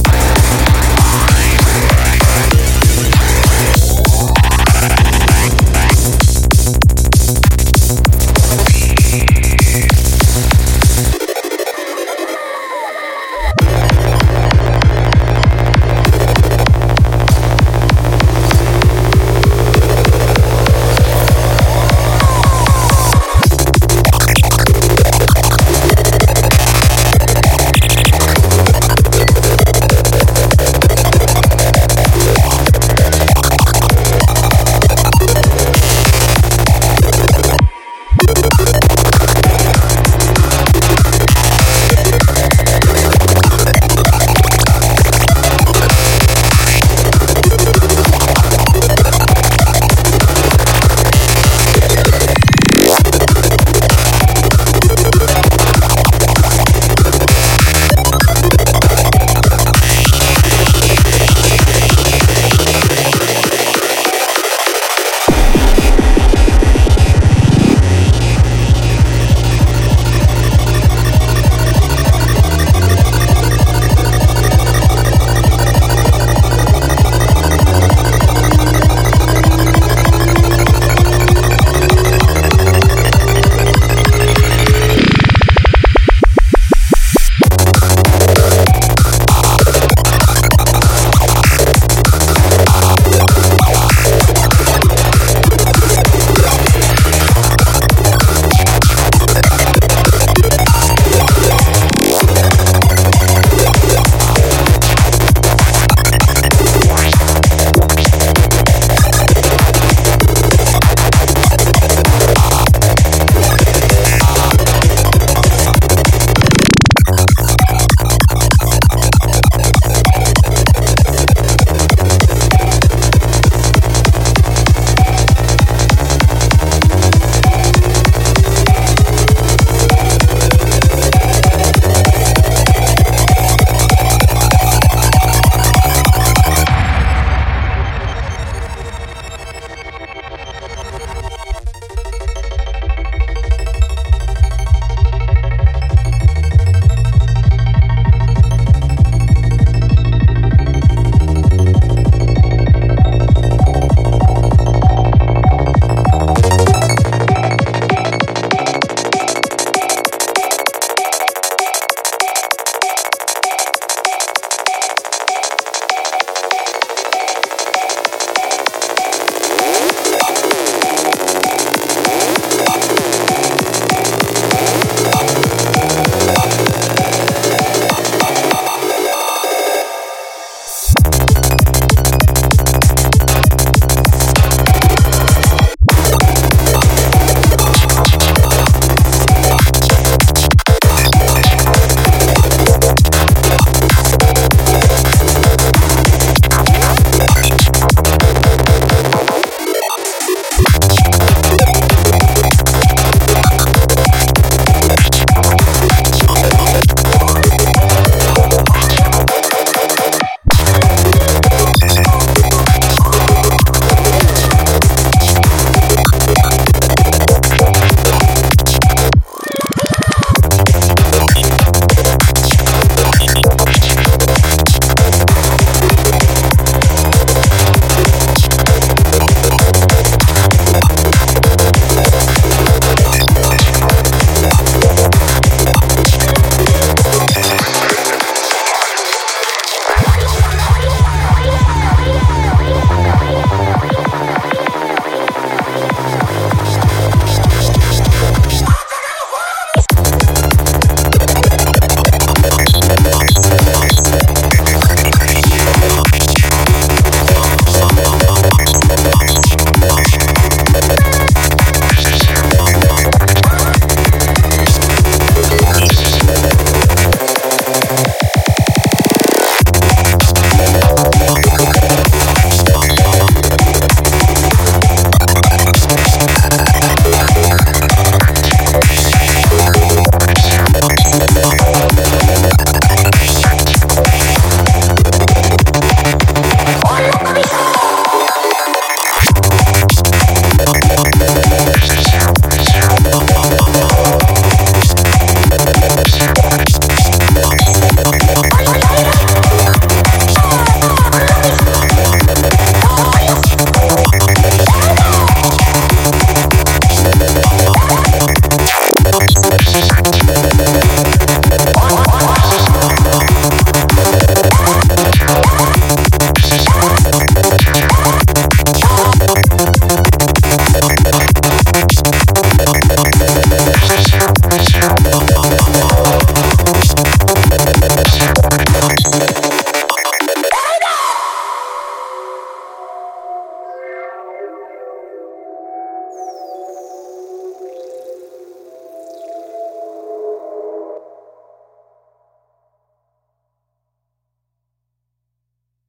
Bye.